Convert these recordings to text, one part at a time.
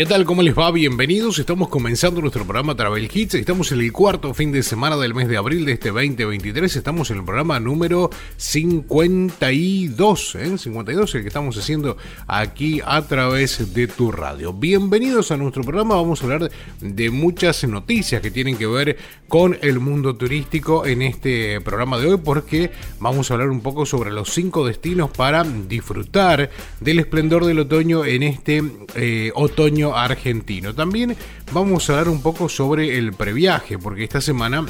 ¿Qué tal? ¿Cómo les va? Bienvenidos. Estamos comenzando nuestro programa Travel Hits. Estamos en el cuarto fin de semana del mes de abril de este 2023. Estamos en el programa número 52, ¿eh? 52, el que estamos haciendo aquí a través de tu radio. Bienvenidos a nuestro programa. Vamos a hablar de muchas noticias que tienen que ver con el mundo turístico en este programa de hoy porque vamos a hablar un poco sobre los cinco destinos para disfrutar del esplendor del otoño en este eh, otoño argentino. También vamos a hablar un poco sobre el previaje, porque esta semana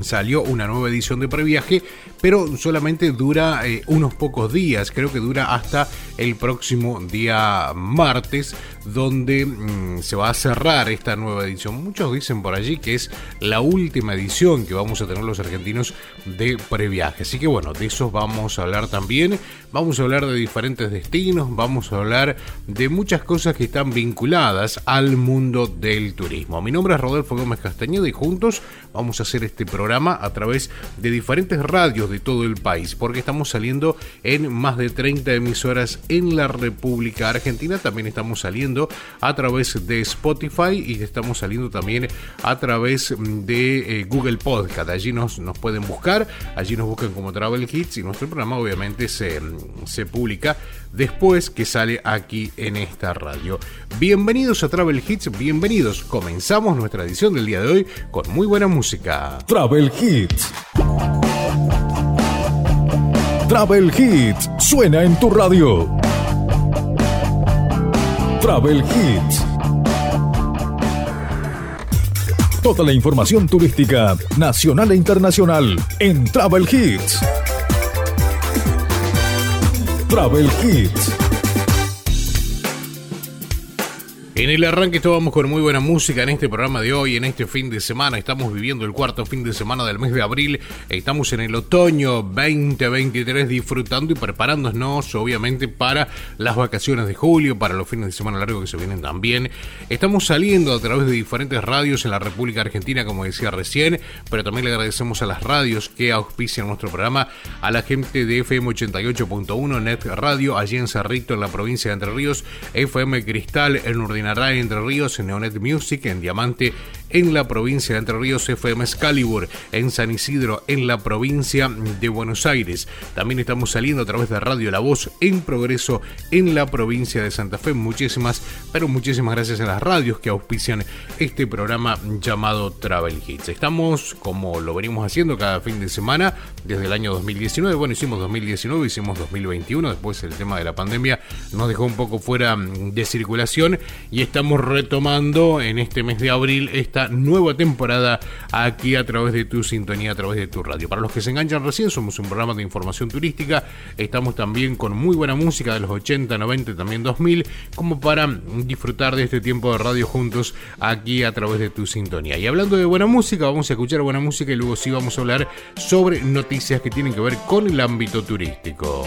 salió una nueva edición de previaje, pero solamente dura eh, unos pocos días, creo que dura hasta el próximo día martes, donde mm, se va a cerrar esta nueva edición. Muchos dicen por allí que es la última edición que vamos a tener los argentinos de previaje. Así que bueno, de eso vamos a hablar también. Vamos a hablar de diferentes destinos, vamos a hablar de muchas cosas que están vinculadas al mundo del turismo. Mi nombre es Rodolfo Gómez Castañeda y juntos vamos a hacer este programa a través de diferentes radios de todo el país, porque estamos saliendo en más de 30 emisoras en la República Argentina. También estamos saliendo a través de Spotify y estamos saliendo también a través de eh, Google Podcast. Allí nos, nos pueden buscar, allí nos buscan como Travel Hits y nuestro programa obviamente se, se publica después que sale aquí en esta radio. Bienvenidos a Travel Hits, bienvenidos. Comenzamos nuestra edición del día de hoy con muy buena música. Travel Hits. Travel Hits suena en tu radio. Travel Hits. Toda la información turística nacional e internacional en Travel Hits. Travel Hits. En el arranque estábamos con muy buena música en este programa de hoy, en este fin de semana. Estamos viviendo el cuarto fin de semana del mes de abril. Estamos en el otoño 2023 disfrutando y preparándonos obviamente para las vacaciones de julio, para los fines de semana largos que se vienen también. Estamos saliendo a través de diferentes radios en la República Argentina, como decía recién, pero también le agradecemos a las radios que auspician nuestro programa, a la gente de FM 88.1, Net Radio, allí en Cerrito, en la provincia de Entre Ríos, FM Cristal, en Urdina en Entre Ríos, en Neonet Music, en Diamante, en la provincia de Entre Ríos, FM Excalibur, en San Isidro, en la provincia de Buenos Aires. También estamos saliendo a través de Radio La Voz en progreso en la provincia de Santa Fe. Muchísimas, pero muchísimas gracias a las radios que auspician este programa llamado Travel Hits. Estamos, como lo venimos haciendo cada fin de semana, desde el año 2019. Bueno, hicimos 2019, hicimos 2021, después el tema de la pandemia nos dejó un poco fuera de circulación y estamos retomando en este mes de abril esta nueva temporada aquí a través de tu sintonía, a través de tu radio. Para los que se enganchan recién, somos un programa de información turística, estamos también con muy buena música de los 80, 90 y también 2000, como para disfrutar de este tiempo de radio juntos aquí a través de tu sintonía. Y hablando de buena música, vamos a escuchar buena música y luego sí vamos a hablar sobre noticias que tienen que ver con el ámbito turístico.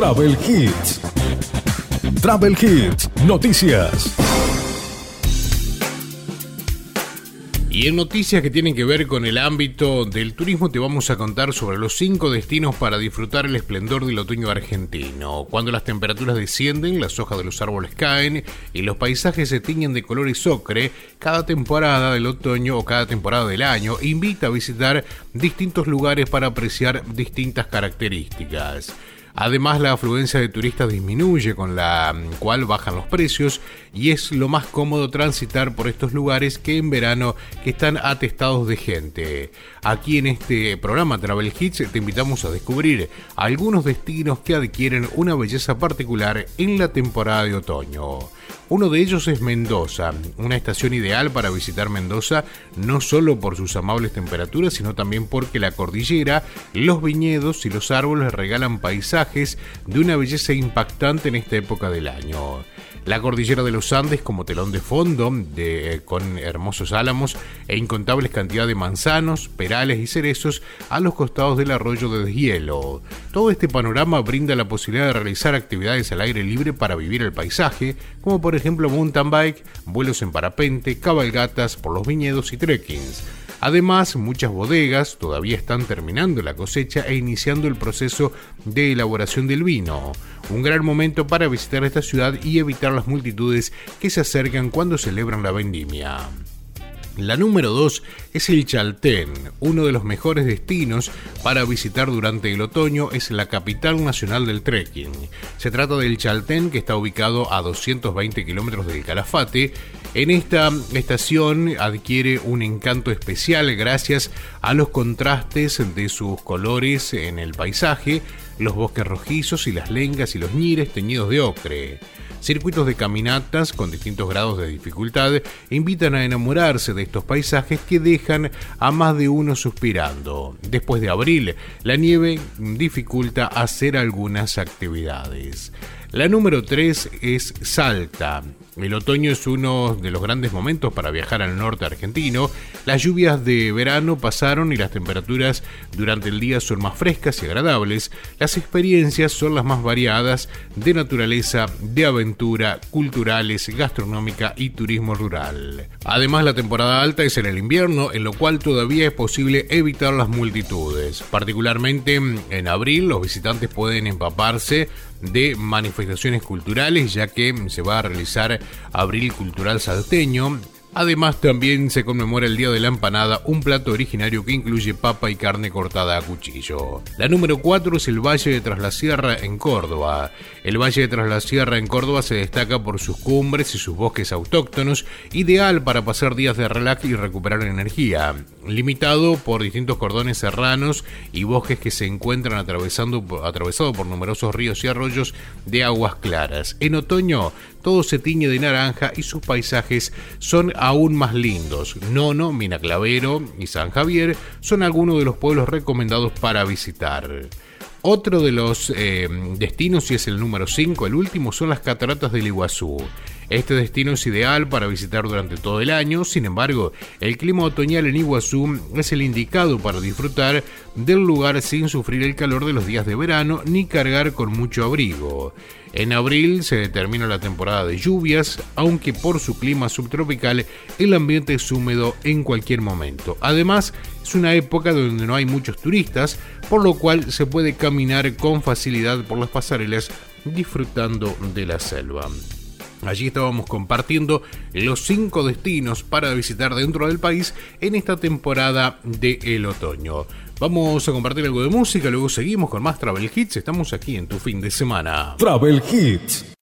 Travel Hits. Travel Hits, noticias. Y en noticias que tienen que ver con el ámbito del turismo te vamos a contar sobre los cinco destinos para disfrutar el esplendor del otoño argentino. Cuando las temperaturas descienden, las hojas de los árboles caen y los paisajes se tiñen de colores ocre, cada temporada del otoño o cada temporada del año invita a visitar distintos lugares para apreciar distintas características. Además, la afluencia de turistas disminuye, con la cual bajan los precios y es lo más cómodo transitar por estos lugares que en verano que están atestados de gente. Aquí en este programa Travel Hits te invitamos a descubrir algunos destinos que adquieren una belleza particular en la temporada de otoño. Uno de ellos es Mendoza, una estación ideal para visitar Mendoza no solo por sus amables temperaturas, sino también porque la cordillera, los viñedos y los árboles regalan paisajes de una belleza impactante en esta época del año. La cordillera de los Andes como telón de fondo, de, con hermosos álamos e incontables cantidades de manzanos, perales y cerezos a los costados del arroyo de deshielo. Todo este panorama brinda la posibilidad de realizar actividades al aire libre para vivir el paisaje, como por ejemplo mountain bike, vuelos en parapente, cabalgatas por los viñedos y trekkings. Además, muchas bodegas todavía están terminando la cosecha e iniciando el proceso de elaboración del vino. Un gran momento para visitar esta ciudad y evitar las multitudes que se acercan cuando celebran la vendimia. La número 2 es el Chaltén, uno de los mejores destinos para visitar durante el otoño es la capital nacional del trekking. Se trata del Chaltén que está ubicado a 220 kilómetros del Calafate. En esta estación adquiere un encanto especial gracias a los contrastes de sus colores en el paisaje, los bosques rojizos y las lengas y los ñires teñidos de ocre. Circuitos de caminatas con distintos grados de dificultad invitan a enamorarse de estos paisajes que dejan a más de uno suspirando. Después de abril, la nieve dificulta hacer algunas actividades. La número 3 es Salta. El otoño es uno de los grandes momentos para viajar al norte argentino. Las lluvias de verano pasaron y las temperaturas durante el día son más frescas y agradables. Las experiencias son las más variadas de naturaleza, de aventura, culturales, gastronómica y turismo rural. Además, la temporada alta es en el invierno, en lo cual todavía es posible evitar las multitudes. Particularmente en abril, los visitantes pueden empaparse de manifestaciones culturales, ya que se va a realizar Abril Cultural Salteño, Además, también se conmemora el Día de la Empanada, un plato originario que incluye papa y carne cortada a cuchillo. La número 4 es el Valle de Traslasierra en Córdoba. El Valle de Traslasierra en Córdoba se destaca por sus cumbres y sus bosques autóctonos, ideal para pasar días de relax y recuperar energía. Limitado por distintos cordones serranos y bosques que se encuentran atravesando, atravesado por numerosos ríos y arroyos de aguas claras. En otoño, todo se tiñe de naranja y sus paisajes son aún más lindos. Nono, Minaclavero y San Javier son algunos de los pueblos recomendados para visitar. Otro de los eh, destinos, y es el número 5, el último, son las cataratas del Iguazú. Este destino es ideal para visitar durante todo el año, sin embargo, el clima otoñal en Iguazú es el indicado para disfrutar del lugar sin sufrir el calor de los días de verano ni cargar con mucho abrigo. En abril se determina la temporada de lluvias, aunque por su clima subtropical el ambiente es húmedo en cualquier momento. Además, es una época donde no hay muchos turistas, por lo cual se puede caminar con facilidad por las pasarelas disfrutando de la selva. Allí estábamos compartiendo los cinco destinos para visitar dentro del país en esta temporada de el otoño. Vamos a compartir algo de música, luego seguimos con más Travel Hits. Estamos aquí en tu fin de semana. Travel Hits.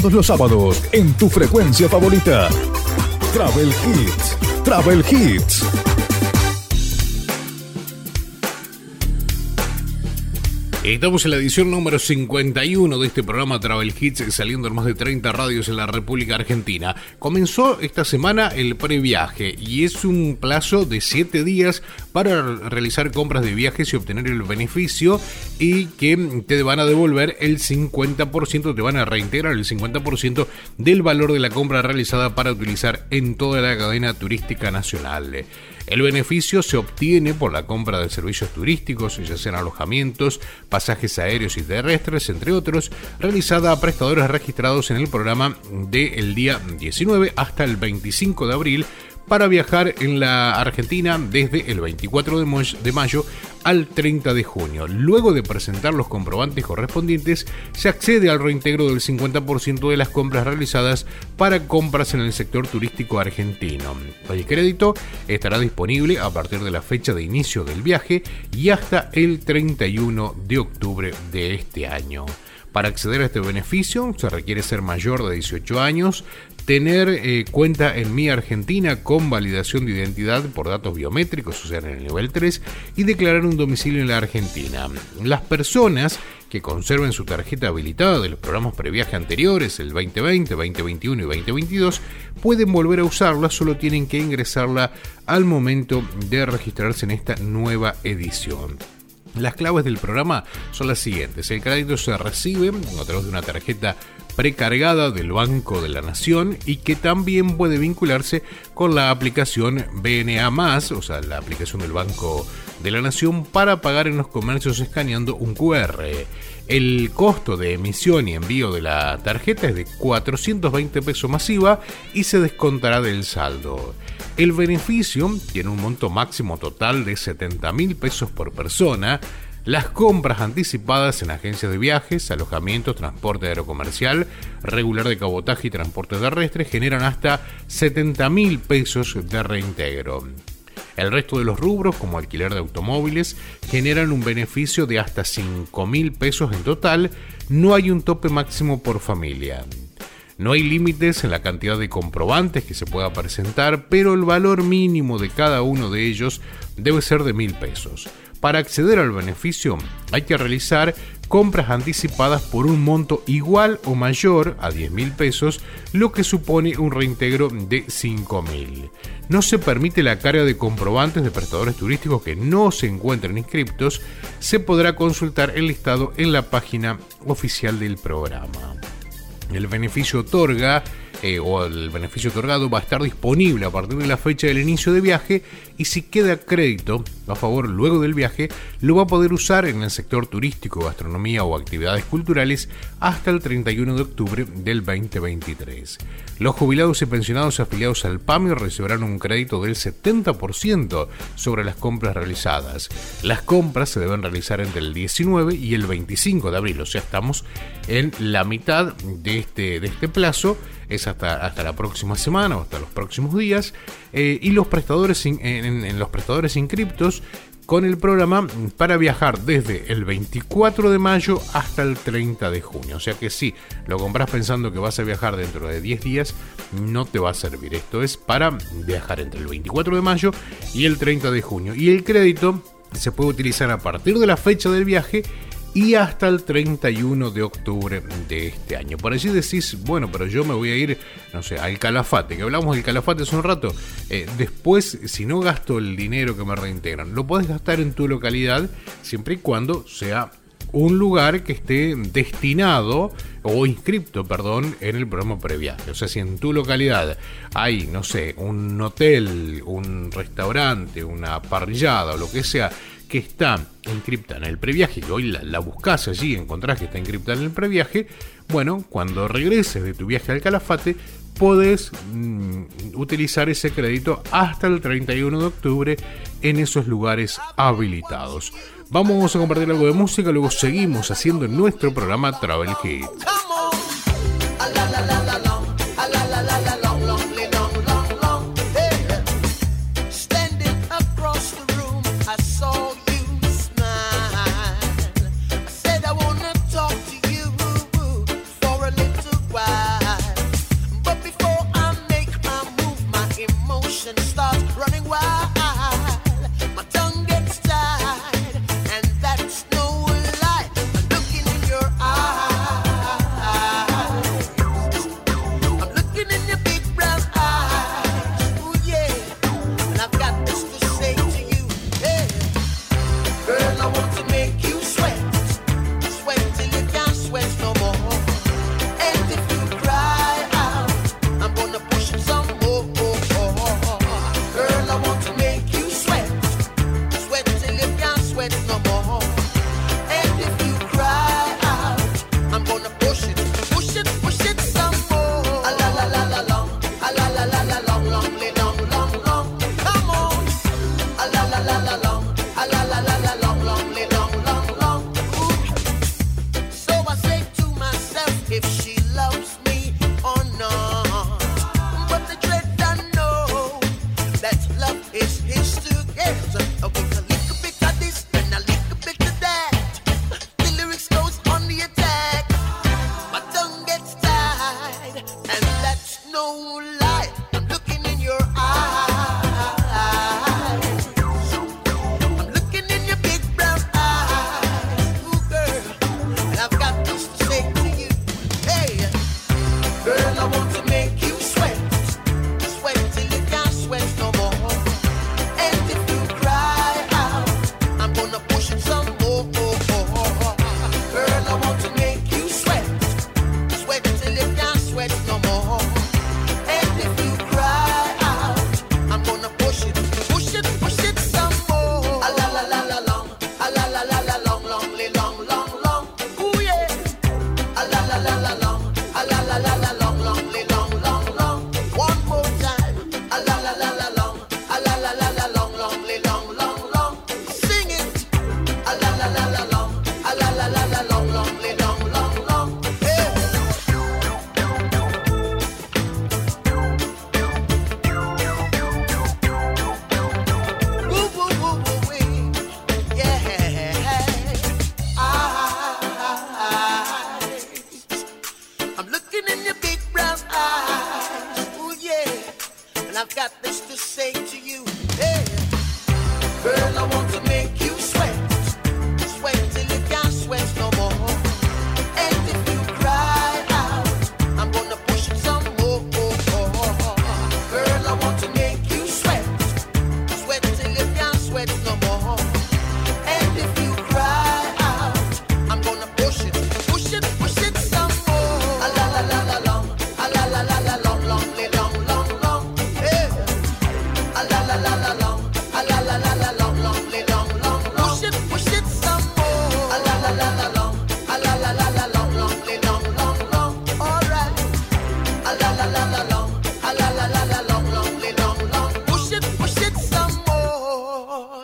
Todos los sábados en tu frecuencia favorita. Travel Hits. Travel Hits. Estamos en la edición número 51 de este programa Travel Hits, saliendo en más de 30 radios en la República Argentina. Comenzó esta semana el previaje y es un plazo de 7 días para realizar compras de viajes y obtener el beneficio y que te van a devolver el 50%, te van a reintegrar el 50% del valor de la compra realizada para utilizar en toda la cadena turística nacional. El beneficio se obtiene por la compra de servicios turísticos, ya sean alojamientos, pasajes aéreos y terrestres, entre otros, realizada a prestadores registrados en el programa del día 19 hasta el 25 de abril para viajar en la Argentina desde el 24 de mayo al 30 de junio. Luego de presentar los comprobantes correspondientes, se accede al reintegro del 50% de las compras realizadas para compras en el sector turístico argentino. El crédito estará disponible a partir de la fecha de inicio del viaje y hasta el 31 de octubre de este año. Para acceder a este beneficio se requiere ser mayor de 18 años, tener eh, cuenta en Mi Argentina con validación de identidad por datos biométricos, o sea, en el nivel 3, y declarar un domicilio en la Argentina. Las personas que conserven su tarjeta habilitada de los programas previaje anteriores, el 2020, 2021 y 2022, pueden volver a usarla, solo tienen que ingresarla al momento de registrarse en esta nueva edición. Las claves del programa son las siguientes. El crédito se recibe a través de una tarjeta precargada del Banco de la Nación y que también puede vincularse con la aplicación BNA, o sea, la aplicación del Banco de la Nación, para pagar en los comercios escaneando un QR. El costo de emisión y envío de la tarjeta es de 420 pesos masiva y se descontará del saldo. El beneficio tiene un monto máximo total de 70 mil pesos por persona las compras anticipadas en agencias de viajes, alojamientos, transporte aerocomercial, regular de cabotaje y transporte terrestre generan hasta 70 mil pesos de reintegro. El resto de los rubros, como alquiler de automóviles, generan un beneficio de hasta 5 mil pesos en total. No hay un tope máximo por familia. No hay límites en la cantidad de comprobantes que se pueda presentar, pero el valor mínimo de cada uno de ellos debe ser de mil pesos. Para acceder al beneficio hay que realizar compras anticipadas por un monto igual o mayor a 10 mil pesos, lo que supone un reintegro de 5 mil. No se permite la carga de comprobantes de prestadores turísticos que no se encuentren inscriptos. Se podrá consultar el listado en la página oficial del programa. El beneficio otorga o el beneficio otorgado va a estar disponible a partir de la fecha del inicio de viaje y si queda crédito a favor luego del viaje, lo va a poder usar en el sector turístico, gastronomía o actividades culturales hasta el 31 de octubre del 2023. Los jubilados y pensionados afiliados al PAMI recibirán un crédito del 70% sobre las compras realizadas. Las compras se deben realizar entre el 19 y el 25 de abril, o sea, estamos en la mitad de este, de este plazo es hasta, hasta la próxima semana o hasta los próximos días. Eh, y los prestadores en, los prestadores inscriptos con el programa para viajar desde el 24 de mayo hasta el 30 de junio. O sea que si lo compras pensando que vas a viajar dentro de 10 días, no te va a servir. Esto es para viajar entre el 24 de mayo y el 30 de junio. Y el crédito se puede utilizar a partir de la fecha del viaje y hasta el 31 de octubre de este año. Por allí decís, bueno, pero yo me voy a ir, no sé, al Calafate, que hablamos del Calafate hace un rato. Eh, después, si no gasto el dinero que me reintegran, lo podés gastar en tu localidad siempre y cuando sea un lugar que esté destinado o inscripto, perdón, en el programa previaje. O sea, si en tu localidad hay, no sé, un hotel, un restaurante, una parrillada o lo que sea que está encriptada en el previaje, que hoy la, buscas allí, encontrás que está encriptada en el previaje, bueno, cuando regreses de tu viaje al Calafate, podés mm, utilizar ese crédito hasta el 31 de octubre en esos lugares habilitados. Vamos a compartir algo de música, luego seguimos haciendo nuestro programa Travel Hits.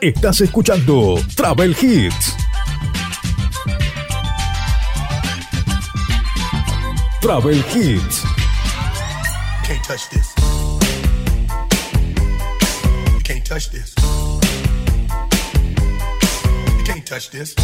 Estás escuchando Travel Hits. Travel Hits. Can't touch this. You can't touch this. You can't touch this.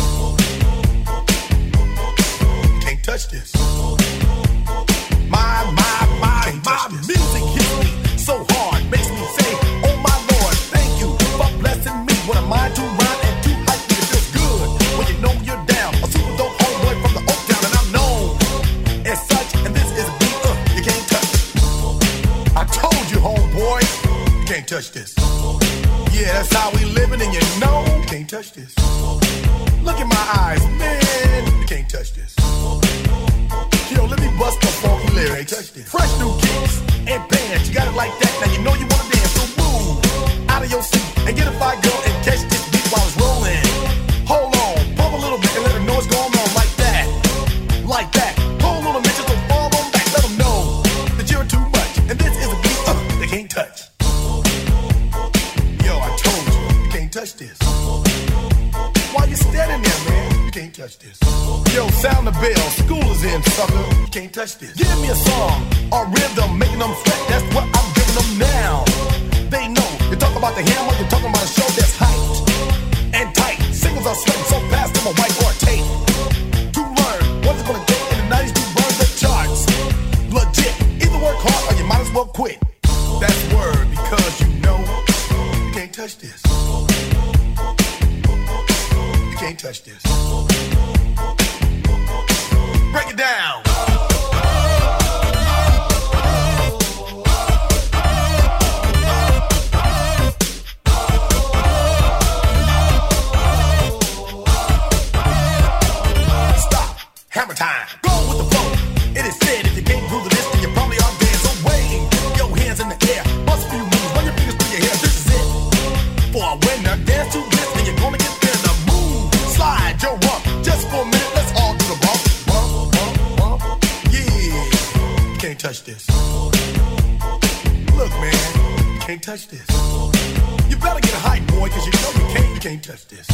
Touch this.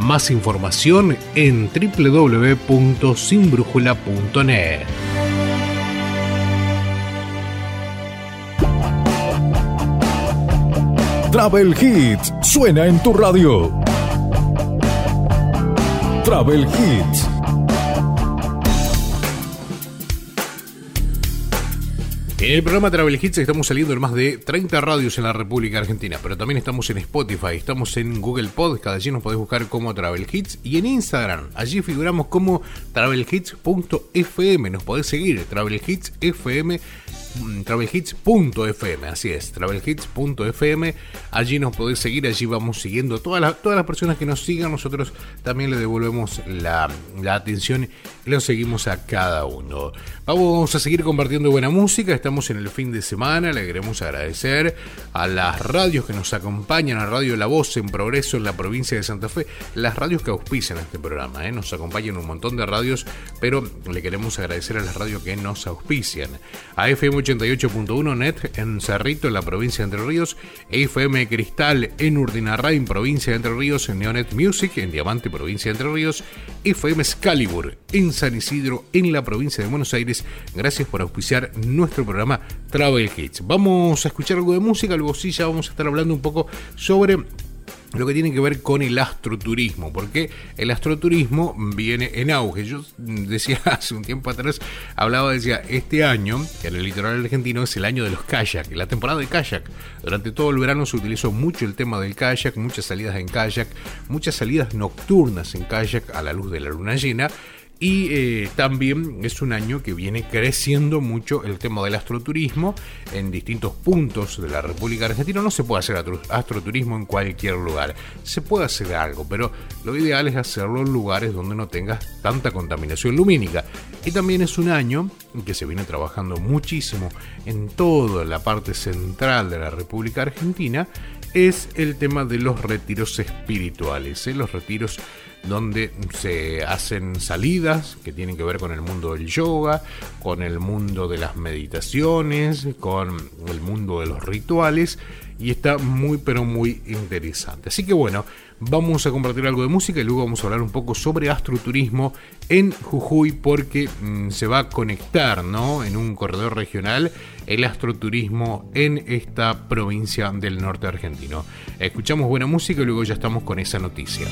Más información en www.sinbrújula.net. Travel Hits suena en tu radio. Travel Hits. En el programa Travel Hits estamos saliendo en más de 30 radios en la República Argentina, pero también estamos en Spotify, estamos en Google Podcast, allí nos podés buscar como Travel Hits y en Instagram, allí figuramos como travelhits.fm, nos podés seguir, Travel Hits FM travelhits.fm, así es, travelhits.fm, allí nos podés seguir, allí vamos siguiendo todas las, todas las personas que nos sigan, nosotros también le devolvemos la, la atención y lo seguimos a cada uno. Vamos a seguir compartiendo buena música, estamos en el fin de semana, le queremos agradecer a las radios que nos acompañan, a Radio La Voz en Progreso en la provincia de Santa Fe, las radios que auspician este programa, ¿eh? nos acompañan un montón de radios, pero le queremos agradecer a las radios que nos auspician. A FM 88.1 Net en Cerrito, en la provincia de Entre Ríos, FM Cristal en Urdinarrain, provincia de Entre Ríos, en Neonet Music en Diamante, provincia de Entre Ríos, FM Excalibur en San Isidro, en la provincia de Buenos Aires. Gracias por auspiciar nuestro programa Travel Hits. Vamos a escuchar algo de música, luego sí ya vamos a estar hablando un poco sobre lo que tiene que ver con el astroturismo, porque el astroturismo viene en auge. Yo decía hace un tiempo atrás, hablaba, decía, este año, en el litoral argentino, es el año de los kayak, la temporada de kayak. Durante todo el verano se utilizó mucho el tema del kayak, muchas salidas en kayak, muchas salidas nocturnas en kayak a la luz de la luna llena Y eh, también es un año que viene creciendo mucho el tema del astroturismo en distintos puntos de la República Argentina. No se puede hacer astroturismo en cualquier lugar. Se puede hacer algo, pero lo ideal es hacerlo en lugares donde no tengas tanta contaminación lumínica. Y también es un año que se viene trabajando muchísimo en toda la parte central de la República Argentina es el tema de los retiros espirituales, ¿eh? los retiros donde se hacen salidas que tienen que ver con el mundo del yoga, con el mundo de las meditaciones, con el mundo de los rituales y está muy pero muy interesante. Así que bueno, vamos a compartir algo de música y luego vamos a hablar un poco sobre astroturismo en Jujuy porque mm, se va a conectar ¿no? en un corredor regional el astroturismo en esta provincia del norte argentino. Escuchamos buena música y luego ya estamos con esa noticia.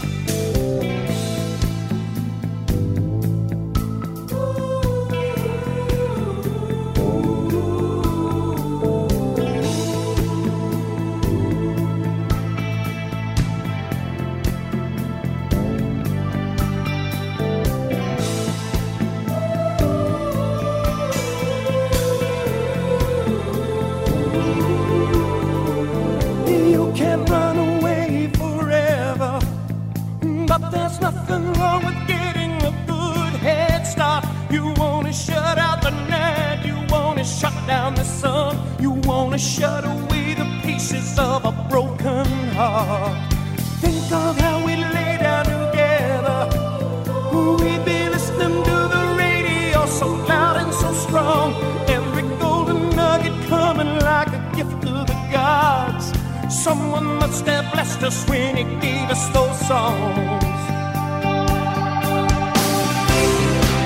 gave us those songs.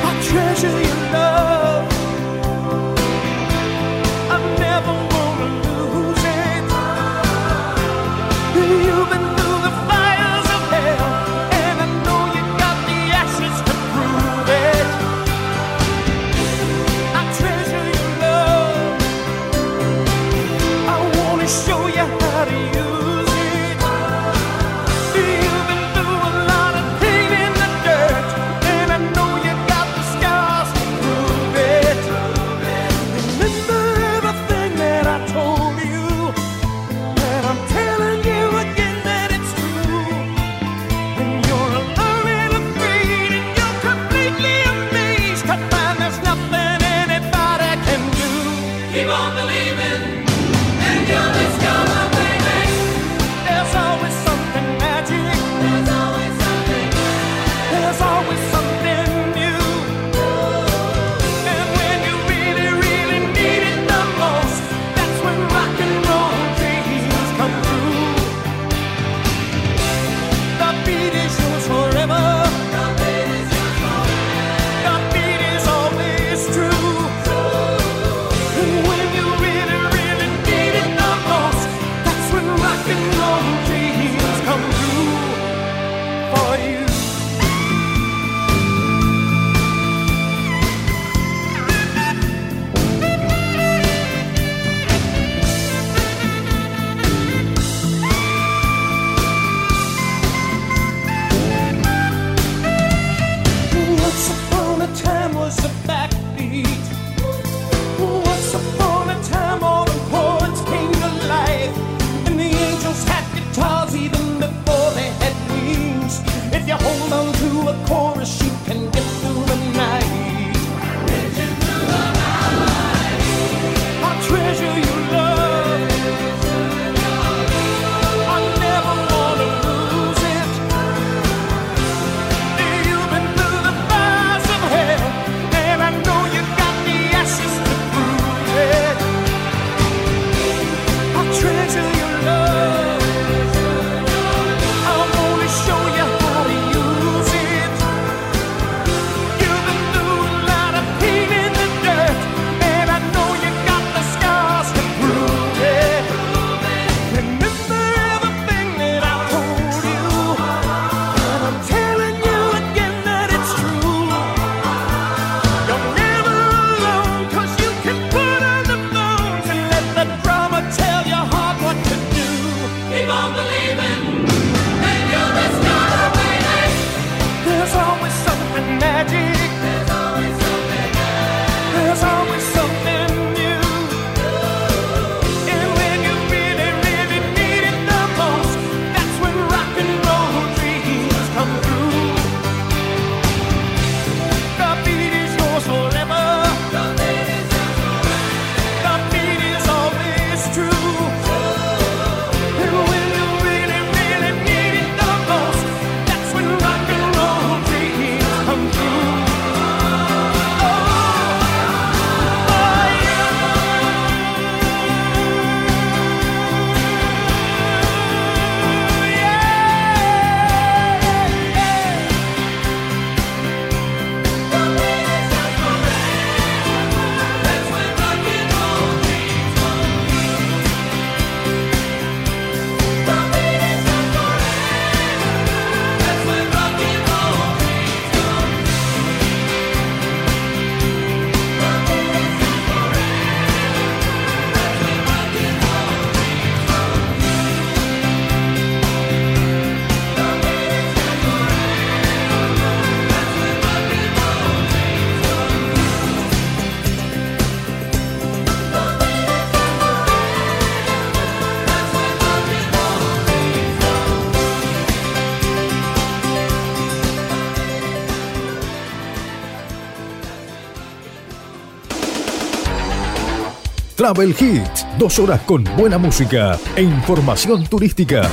I treasure your love. Travel Hits, dos horas con buena música e información turística.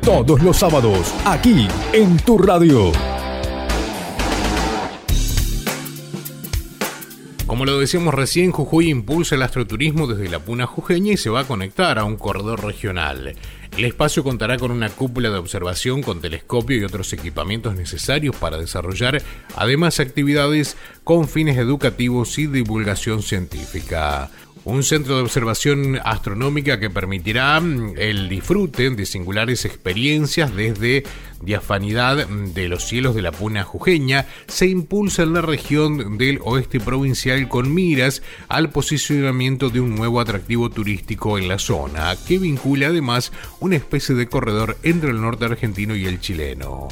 Todos los sábados, aquí en tu radio. Como lo decíamos recién, Jujuy impulsa el astroturismo desde la Puna Jujeña y se va a conectar a un corredor regional. El espacio contará con una cúpula de observación con telescopio y otros equipamientos necesarios para desarrollar además actividades con fines educativos y divulgación científica un centro de observación astronómica que permitirá mm, el disfrute de singulares experiencias desde diafanidad de los cielos de la Puna Jujeña, se impulsa en la región del oeste provincial con miras al posicionamiento de un nuevo atractivo turístico en la zona, que vincula además una especie de corredor entre el norte argentino y el chileno.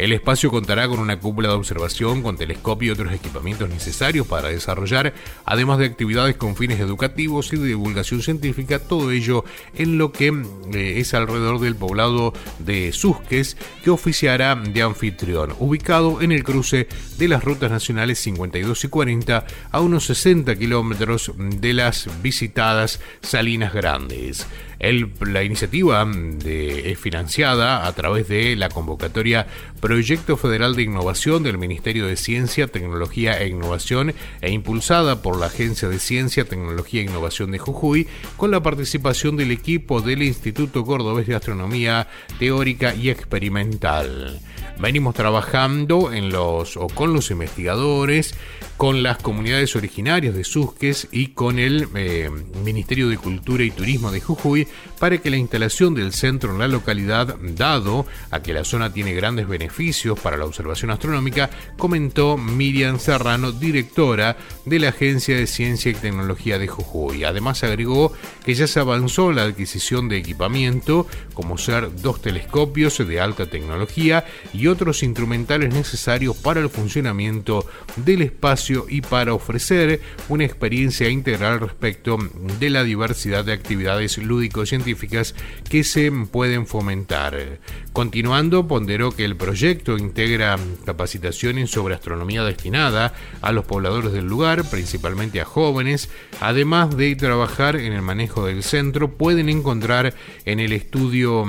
El espacio contará con una cúpula de observación con telescopio y otros equipamientos necesarios para desarrollar, además de actividades con fines educativos y de divulgación científica, todo ello en lo que eh, es alrededor del poblado de Susques, que oficiará de anfitrión, ubicado en el cruce de las rutas nacionales 52 y 40 a unos 60 kilómetros de las visitadas Salinas Grandes la iniciativa es financiada a través de la convocatoria Proyecto Federal de Innovación del Ministerio de Ciencia, Tecnología e Innovación e impulsada por la Agencia de Ciencia, Tecnología e Innovación de Jujuy con la participación del equipo del Instituto Cordobés de Astronomía Teórica y Experimental. Venimos trabajando en los o con los investigadores, con las comunidades originarias de Susques y con el eh, Ministerio de Cultura y Turismo de Jujuy para que la instalación del centro en la localidad, dado a que la zona tiene grandes beneficios para la observación astronómica, comentó Miriam Serrano, directora de la Agencia de Ciencia y Tecnología de Jujuy. Además agregó que ya se avanzó la adquisición de equipamiento, como ser dos telescopios de alta tecnología y otros instrumentales necesarios para el funcionamiento del espacio y para ofrecer una experiencia integral respecto de la diversidad de actividades lúdico-científicas que se pueden fomentar. Continuando, ponderó que el proyecto integra capacitaciones sobre astronomía destinada a los pobladores del lugar, principalmente a jóvenes, además de trabajar en el manejo del centro, pueden encontrar en el estudio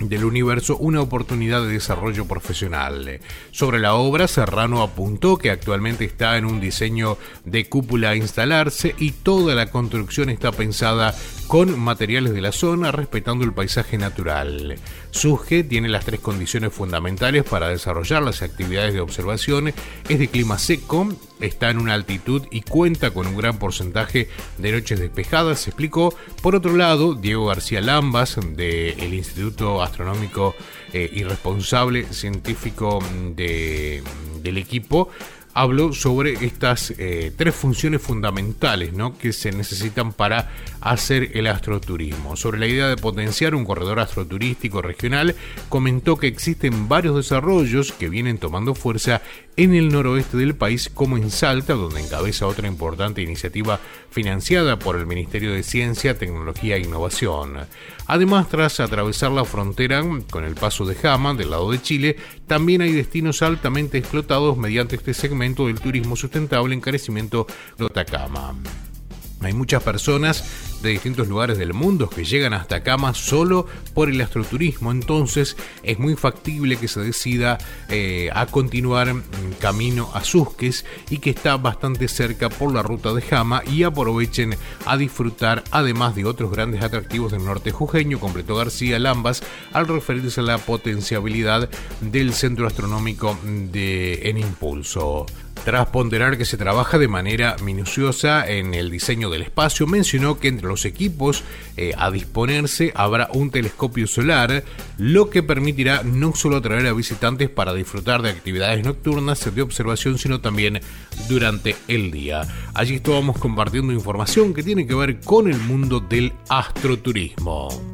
del universo una oportunidad de desarrollo profesional. Sobre la obra, Serrano apuntó que actualmente está en un diseño de cúpula a instalarse y toda la construcción está pensada con materiales de la zona respetando el paisaje natural. Suge tiene las tres condiciones fundamentales para desarrollar las actividades de observación. Es de clima seco, está en una altitud y cuenta con un gran porcentaje de noches despejadas, se explicó. Por otro lado, Diego García Lambas, del Instituto Astronómico eh, y responsable científico del equipo, habló sobre estas eh, tres funciones fundamentales ¿no? que se necesitan para hacer el astroturismo. Sobre la idea de potenciar un corredor astroturístico regional, comentó que existen varios desarrollos que vienen tomando fuerza en el noroeste del país, como en Salta, donde encabeza otra importante iniciativa financiada por el Ministerio de Ciencia, Tecnología e Innovación. Además, tras atravesar la frontera con el paso de Jama, del lado de Chile, también hay destinos altamente explotados mediante este segmento del turismo sustentable encarecimiento de Atacama. Hay muchas personas de distintos lugares del mundo que llegan hasta Cama solo por el astroturismo, entonces es muy factible que se decida eh, a continuar camino a Susques y que está bastante cerca por la ruta de Jama y aprovechen a disfrutar además de otros grandes atractivos del norte jujeño, completó García Lambas al referirse a la potenciabilidad del centro astronómico de En Impulso. Tras ponderar que se trabaja de manera minuciosa en el diseño del espacio, mencionó que entre los equipos eh, a disponerse habrá un telescopio solar, lo que permitirá no solo atraer a visitantes para disfrutar de actividades nocturnas de observación, sino también durante el día. Allí estábamos compartiendo información que tiene que ver con el mundo del astroturismo.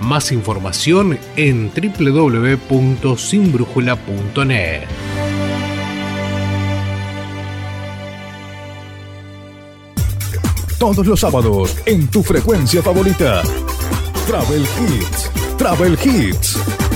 Más información en www.sinbrújula.net. Todos los sábados en tu frecuencia favorita. Travel Hits. Travel Hits.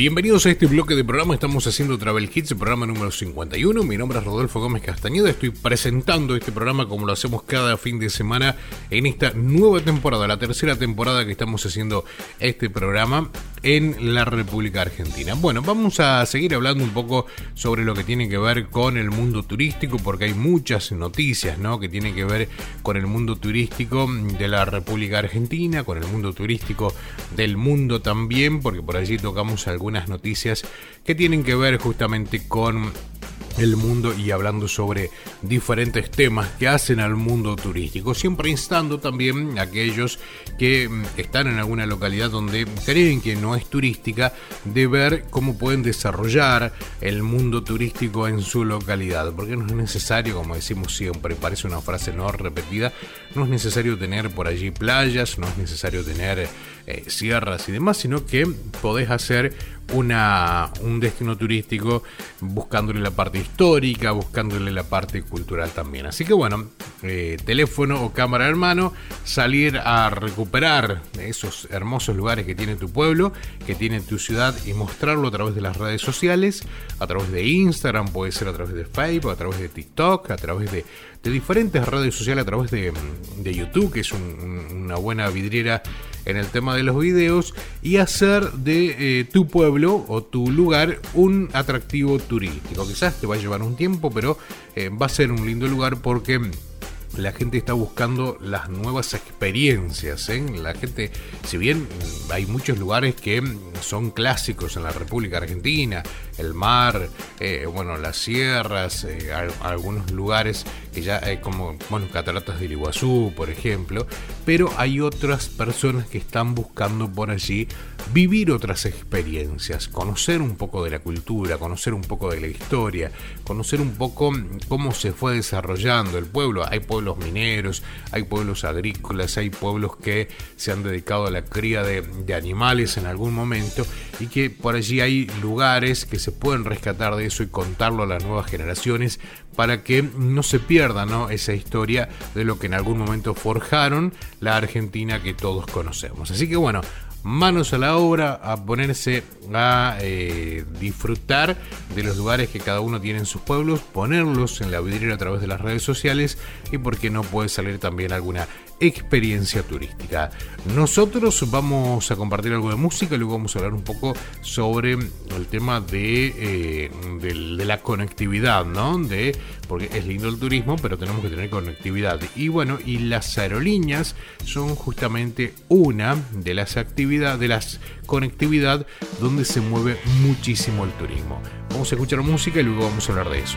Bienvenidos a este bloque de programa, estamos haciendo Travel Hits, el programa número 51. Mi nombre es Rodolfo Gómez Castañeda, estoy presentando este programa como lo hacemos cada fin de semana en esta nueva temporada, la tercera temporada que estamos haciendo este programa en la República Argentina. Bueno, vamos a seguir hablando un poco sobre lo que tiene que ver con el mundo turístico, porque hay muchas noticias ¿no? que tienen que ver con el mundo turístico de la República Argentina, con el mundo turístico del mundo también, porque por allí tocamos noticias que tienen que ver justamente con el mundo y hablando sobre diferentes temas que hacen al mundo turístico, siempre instando también a aquellos que mm, están en alguna localidad donde creen que no es turística, de ver cómo pueden desarrollar el mundo turístico en su localidad, porque no es necesario, como decimos siempre, parece una frase no repetida, no es necesario tener por allí playas, no es necesario tener eh, sierras y demás, sino que podés hacer una, un destino turístico buscándole la parte histórica, buscándole la parte cultural también. Así que bueno, eh, teléfono o cámara en mano, salir a recuperar esos hermosos lugares que tiene tu pueblo, que tiene tu ciudad y mostrarlo a través de las redes sociales, a través de Instagram, puede ser a través de Facebook, a través de TikTok, a través de, diferentes redes sociales, a través de, de YouTube, que es un- una buena vidriera en el tema de los videos y hacer de eh, tu pueblo o tu lugar un atractivo turístico. Quizás te va a llevar un tiempo, pero eh, va a ser un lindo lugar porque la gente está buscando las nuevas experiencias. ¿eh? La gente, si bien hay muchos lugares que son clásicos en la República Argentina, el mar, eh, bueno, las sierras, eh, al- algunos lugares que ya hay como, bueno, cataratas del Iguazú, por ejemplo, pero hay otras personas que están buscando por allí vivir otras experiencias, conocer un poco de la cultura, conocer un poco de la historia, conocer un poco cómo se fue desarrollando el pueblo. Hay pueblos mineros, hay pueblos agrícolas, hay pueblos que se han dedicado a la cría de, animales en algún momento y que por allí hay lugares que se pueden rescatar de eso y contarlo a las nuevas generaciones para que no se pierda ¿no? esa historia de lo que en algún momento forjaron la Argentina que todos conocemos. Así que bueno, manos a la obra, a ponerse a eh, disfrutar de los lugares que cada uno tiene en sus pueblos, ponerlos en la vidriera a través de las redes sociales y por qué no puede salir también alguna experiencia turística. Nosotros vamos a compartir algo de música y luego vamos a hablar un poco sobre el tema de, eh, de la conectividad, ¿no? De, porque es lindo el turismo, pero tenemos que tener conectividad. Y bueno, y las aerolíneas son justamente una de las actividades, de las conectividad donde se mueve muchísimo el turismo. Vamos a escuchar música y luego vamos a hablar de eso.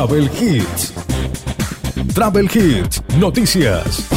Travel Hits. Travel Hits, noticias.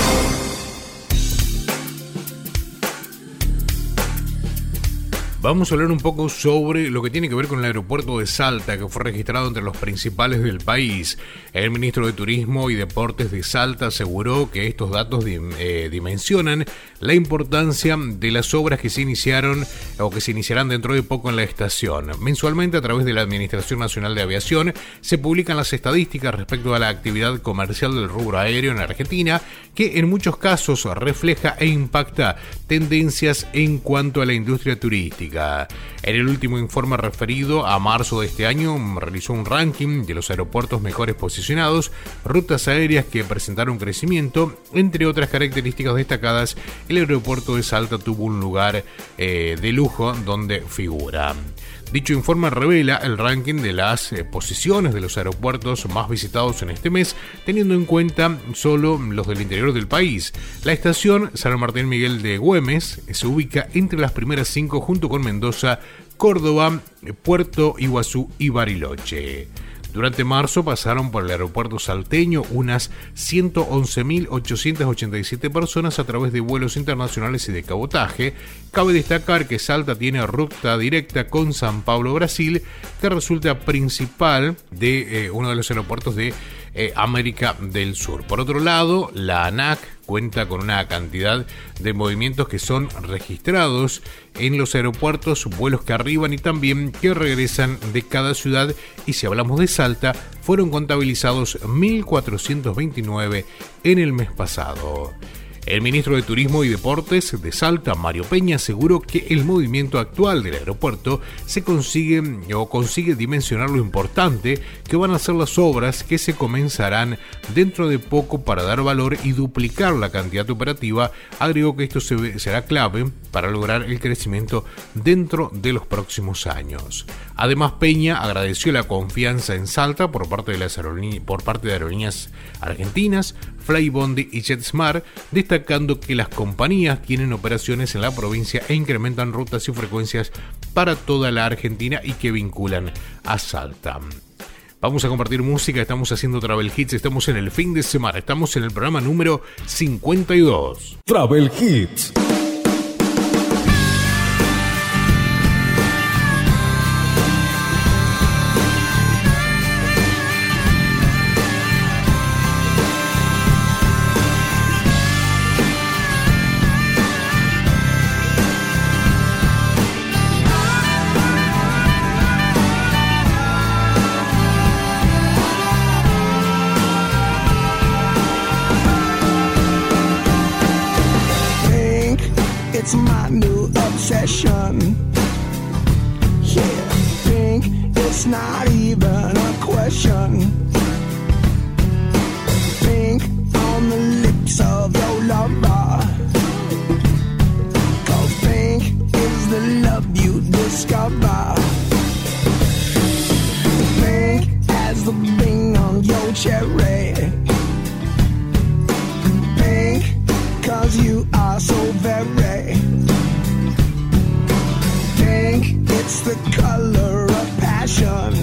Vamos a hablar un poco sobre lo que tiene que ver con el aeropuerto de Salta, que fue registrado entre los principales del país. El ministro de Turismo y Deportes de Salta aseguró que estos datos eh, dimensionan la importancia de las obras que se iniciaron o que se iniciarán dentro de poco en la estación. Mensualmente, a través de la Administración Nacional de Aviación, se publican las estadísticas respecto a la actividad comercial del rubro aéreo en Argentina, que en muchos casos refleja e impacta tendencias en cuanto a la industria turística. En el último informe referido a marzo de este año, realizó un ranking de los aeropuertos mejores posicionados, rutas aéreas que presentaron crecimiento, entre otras características destacadas, el aeropuerto de Salta tuvo un lugar eh, de lujo donde figura. Dicho informe revela el ranking de las eh, posiciones de los aeropuertos más visitados en este mes, teniendo en cuenta solo los del interior del país. La estación San Martín Miguel de Güemes se ubica entre las primeras cinco junto con Mendoza, Córdoba, Puerto Iguazú y Bariloche. Durante marzo pasaron por el aeropuerto salteño unas 111.887 personas a través de vuelos internacionales y de cabotaje. Cabe destacar que Salta tiene ruta directa con San Pablo, Brasil, que resulta principal de eh, uno de los aeropuertos de eh, América del Sur. Por otro lado, la ANAC cuenta con una cantidad de movimientos que son registrados en los aeropuertos, vuelos que arriban y también que regresan de cada ciudad. Y si hablamos de Salta, fueron contabilizados 1.429 en el mes pasado. El ministro de Turismo y Deportes de Salta, Mario Peña, aseguró que el movimiento actual del aeropuerto se consigue o consigue dimensionar lo importante que van a ser las obras que se comenzarán dentro de poco para dar valor y duplicar la cantidad operativa. Agregó que esto será clave para lograr el crecimiento dentro de los próximos años. Además, Peña agradeció la confianza en Salta por parte de las aerolíneas, argentinas, Flybondi y JetSmart, destacando que las compañías tienen operaciones en la provincia e incrementan rutas y frecuencias para toda la Argentina y que vinculan a Salta. Vamos a compartir música, estamos haciendo Travel Hits, estamos en el fin de semana, estamos en el programa número 52. Travel Hits. Cherry. Pink Cause you are so very. Pink It's the color of passion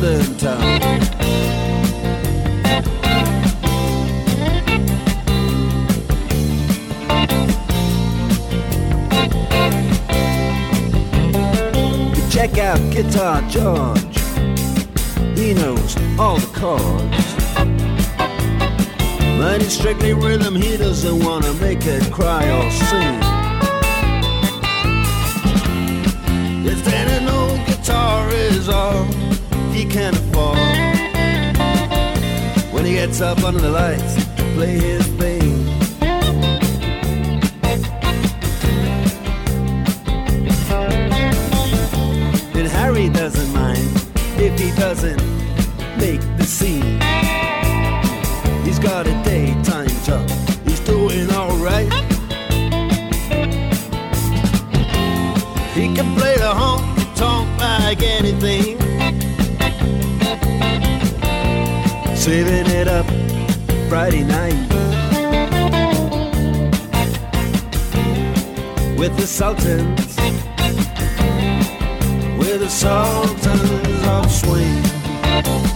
London town. Check out Guitar George. He knows all the chords. But it's strictly rhythm, he doesn't wanna make it cry or sing. Is all he can afford. When he gets up under the lights to play his thing. And Harry doesn't mind if he doesn't make the scene. He's got a daytime job, he's doing alright. He can play the honky tonk like anything. Saving it up Friday night with the Sultans, with the Sultans of Swing.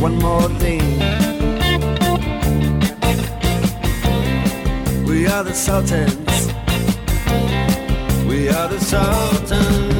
one more thing. We are the Sultans. We are the Sultans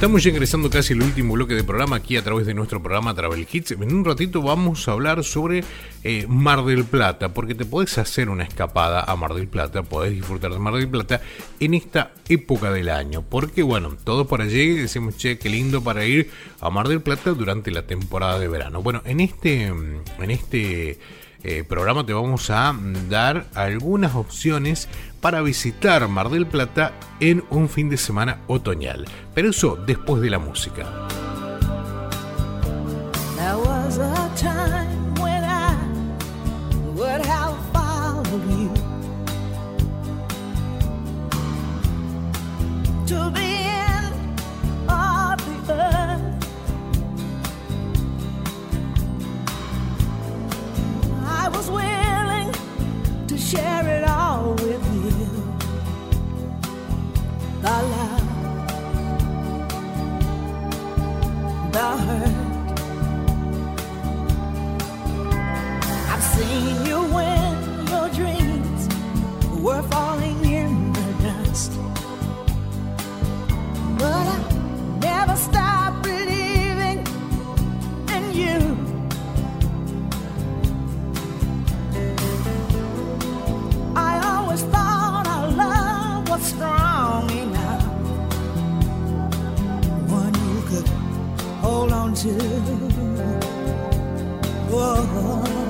Estamos ya ingresando casi el último bloque de programa aquí a través de nuestro programa Travel Hits. En un ratito vamos a hablar sobre eh, Mar del Plata, porque te podés hacer una escapada a Mar del Plata, podés disfrutar de Mar del Plata en esta época del año. Porque bueno, todos por allí decimos, che, qué lindo para ir a Mar del Plata durante la temporada de verano. Bueno, en este, en este eh, programa te vamos a dar algunas opciones para visitar Mar del Plata en un fin de semana otoñal. Pero eso después de la música. I was willing to share it all with you. The love, the hurt. I've seen you when your dreams were falling in the dust. But I never stopped do. Whoa. Oh.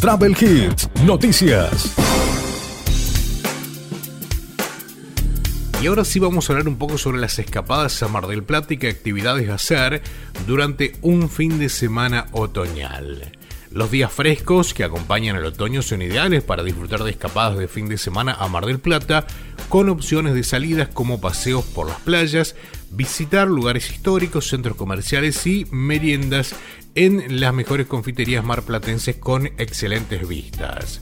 Travel Hits, noticias. Y ahora sí vamos a hablar un poco sobre las escapadas a Mar del Plata y qué actividades hacer durante un fin de semana otoñal. Los días frescos que acompañan el otoño son ideales para disfrutar de escapadas de fin de semana a Mar del Plata, con opciones de salidas como paseos por las playas, visitar lugares históricos, centros comerciales y meriendas en las mejores confiterías marplatenses con excelentes vistas.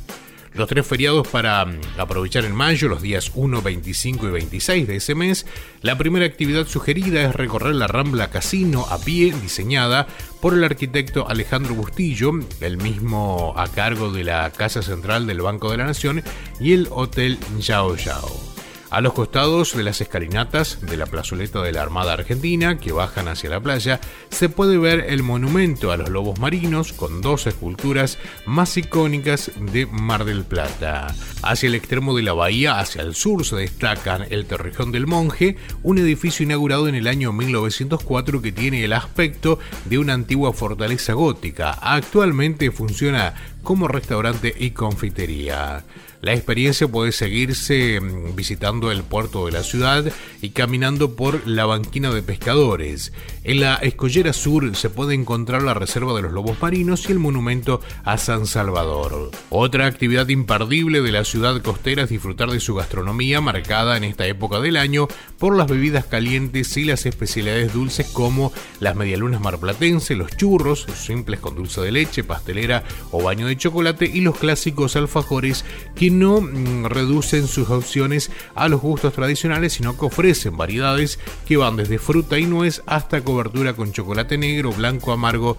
Los tres feriados para mm, aprovechar en mayo, los días 1, 25 y 26 de ese mes, la primera actividad sugerida es recorrer la Rambla Casino a pie, diseñada por el arquitecto Alejandro Bustillo, el mismo a cargo de la Casa Central del Banco de la Nación y el Hotel Yao Yao. A los costados de las escalinatas de la plazoleta de la Armada Argentina, que bajan hacia la playa, se puede ver el monumento a los lobos marinos con dos esculturas más icónicas de Mar del Plata. Hacia el extremo de la bahía, hacia el sur, se destacan el Torrejón del Monje, un edificio inaugurado en el año 1904 que tiene el aspecto de una antigua fortaleza gótica. Actualmente funciona como restaurante y confitería. La experiencia puede seguirse mm, visitando el puerto de la ciudad y caminando por la banquina de pescadores. En la escollera sur se puede encontrar la reserva de los lobos marinos y el monumento a San Salvador. Otra actividad imperdible de la ciudad costera es disfrutar de su gastronomía marcada en esta época del año por las bebidas calientes y las especialidades dulces como las medialunas marplatenses, los churros, simples con dulce de leche, pastelera o baño de chocolate y los clásicos alfajores que no mm, reducen sus opciones a los gustos tradicionales, sino que ofrecen variedades que van desde fruta y nuez hasta cobertura con chocolate negro, blanco, amargo,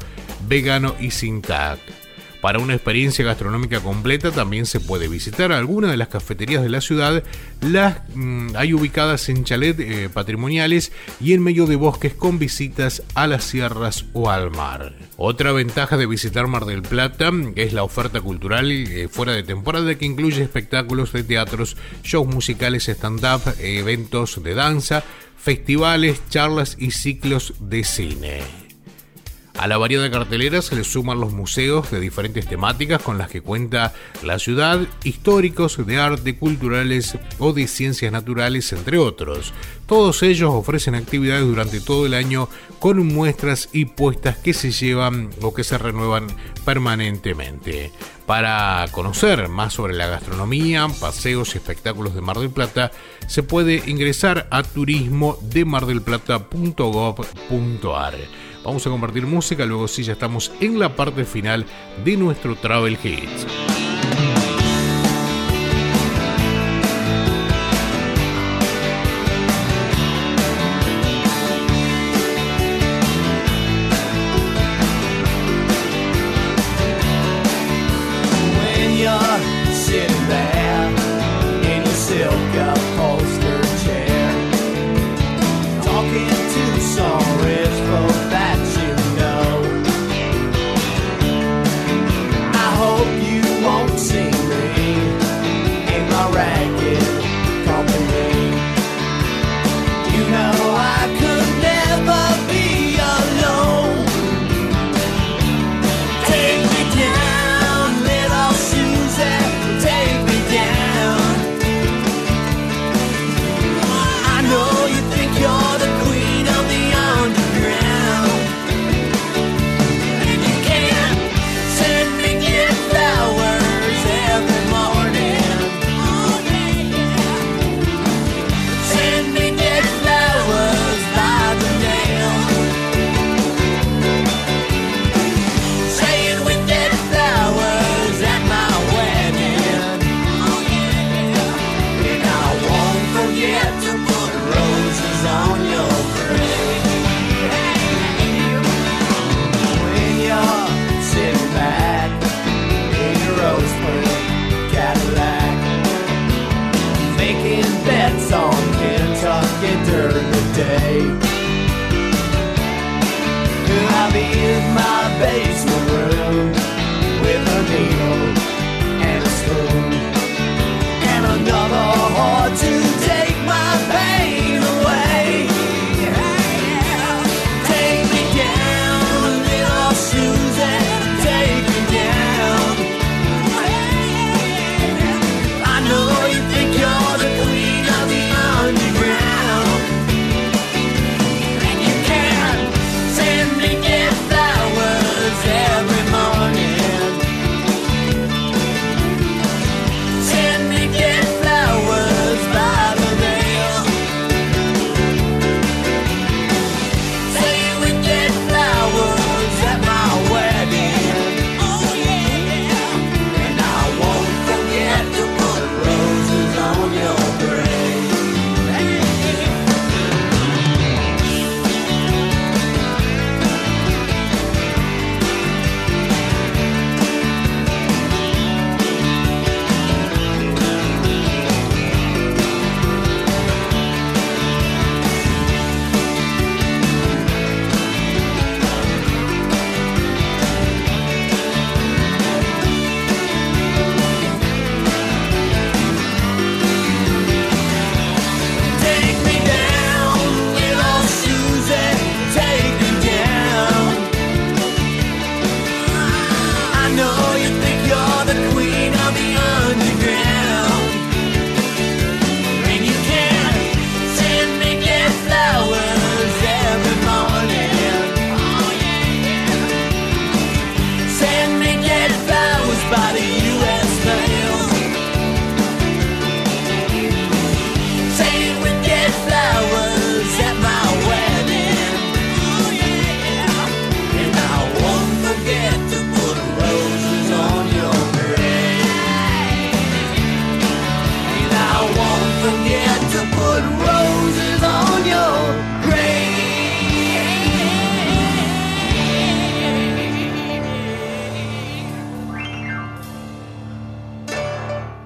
vegano y sin TAC. Para una experiencia gastronómica completa también se puede visitar algunas de las cafeterías de la ciudad. Las mm, hay ubicadas en chalet eh, patrimoniales y en medio de bosques con visitas a las sierras o al mar. Otra ventaja de visitar Mar del Plata es la oferta cultural eh, fuera de temporada que incluye espectáculos de teatros, shows musicales, stand-up, eventos de danza, festivales, charlas y ciclos de cine. A la variada cartelera se le suman los museos de diferentes temáticas con las que cuenta la ciudad, históricos, de arte, culturales o de ciencias naturales, entre otros. Todos ellos ofrecen actividades durante todo el año con muestras y puestas que se llevan o que se renuevan permanentemente. Para conocer más sobre la gastronomía, paseos y espectáculos de Mar del Plata, se puede ingresar a turismodemardelplata.gov.ar. Vamos a compartir música, luego sí ya estamos en la parte final de nuestro Travel Hits.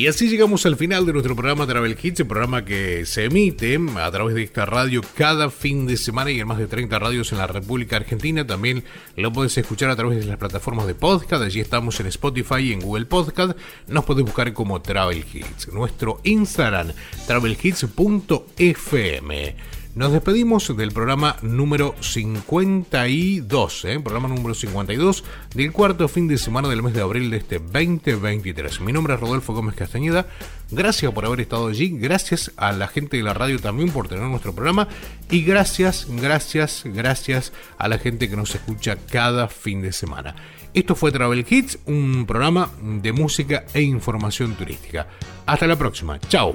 Y así llegamos al final de nuestro programa Travel Hits, el programa que se emite a través de esta radio cada fin de semana y en más de 30 radios en la República Argentina. También lo puedes escuchar a través de las plataformas de podcast. Allí estamos en Spotify y en Google Podcast. Nos puedes buscar como Travel Hits. Nuestro Instagram, travelhits.fm. Nos despedimos del programa número 52, ¿eh? programa número 52 del cuarto fin de semana del mes de abril de este 2023. Mi nombre es Rodolfo Gómez Castañeda. Gracias por haber estado allí. Gracias a la gente de la radio también por tener nuestro programa. Y gracias, gracias, gracias a la gente que nos escucha cada fin de semana. Esto fue Travel Hits, un programa de música e información turística. Hasta la próxima. Chao.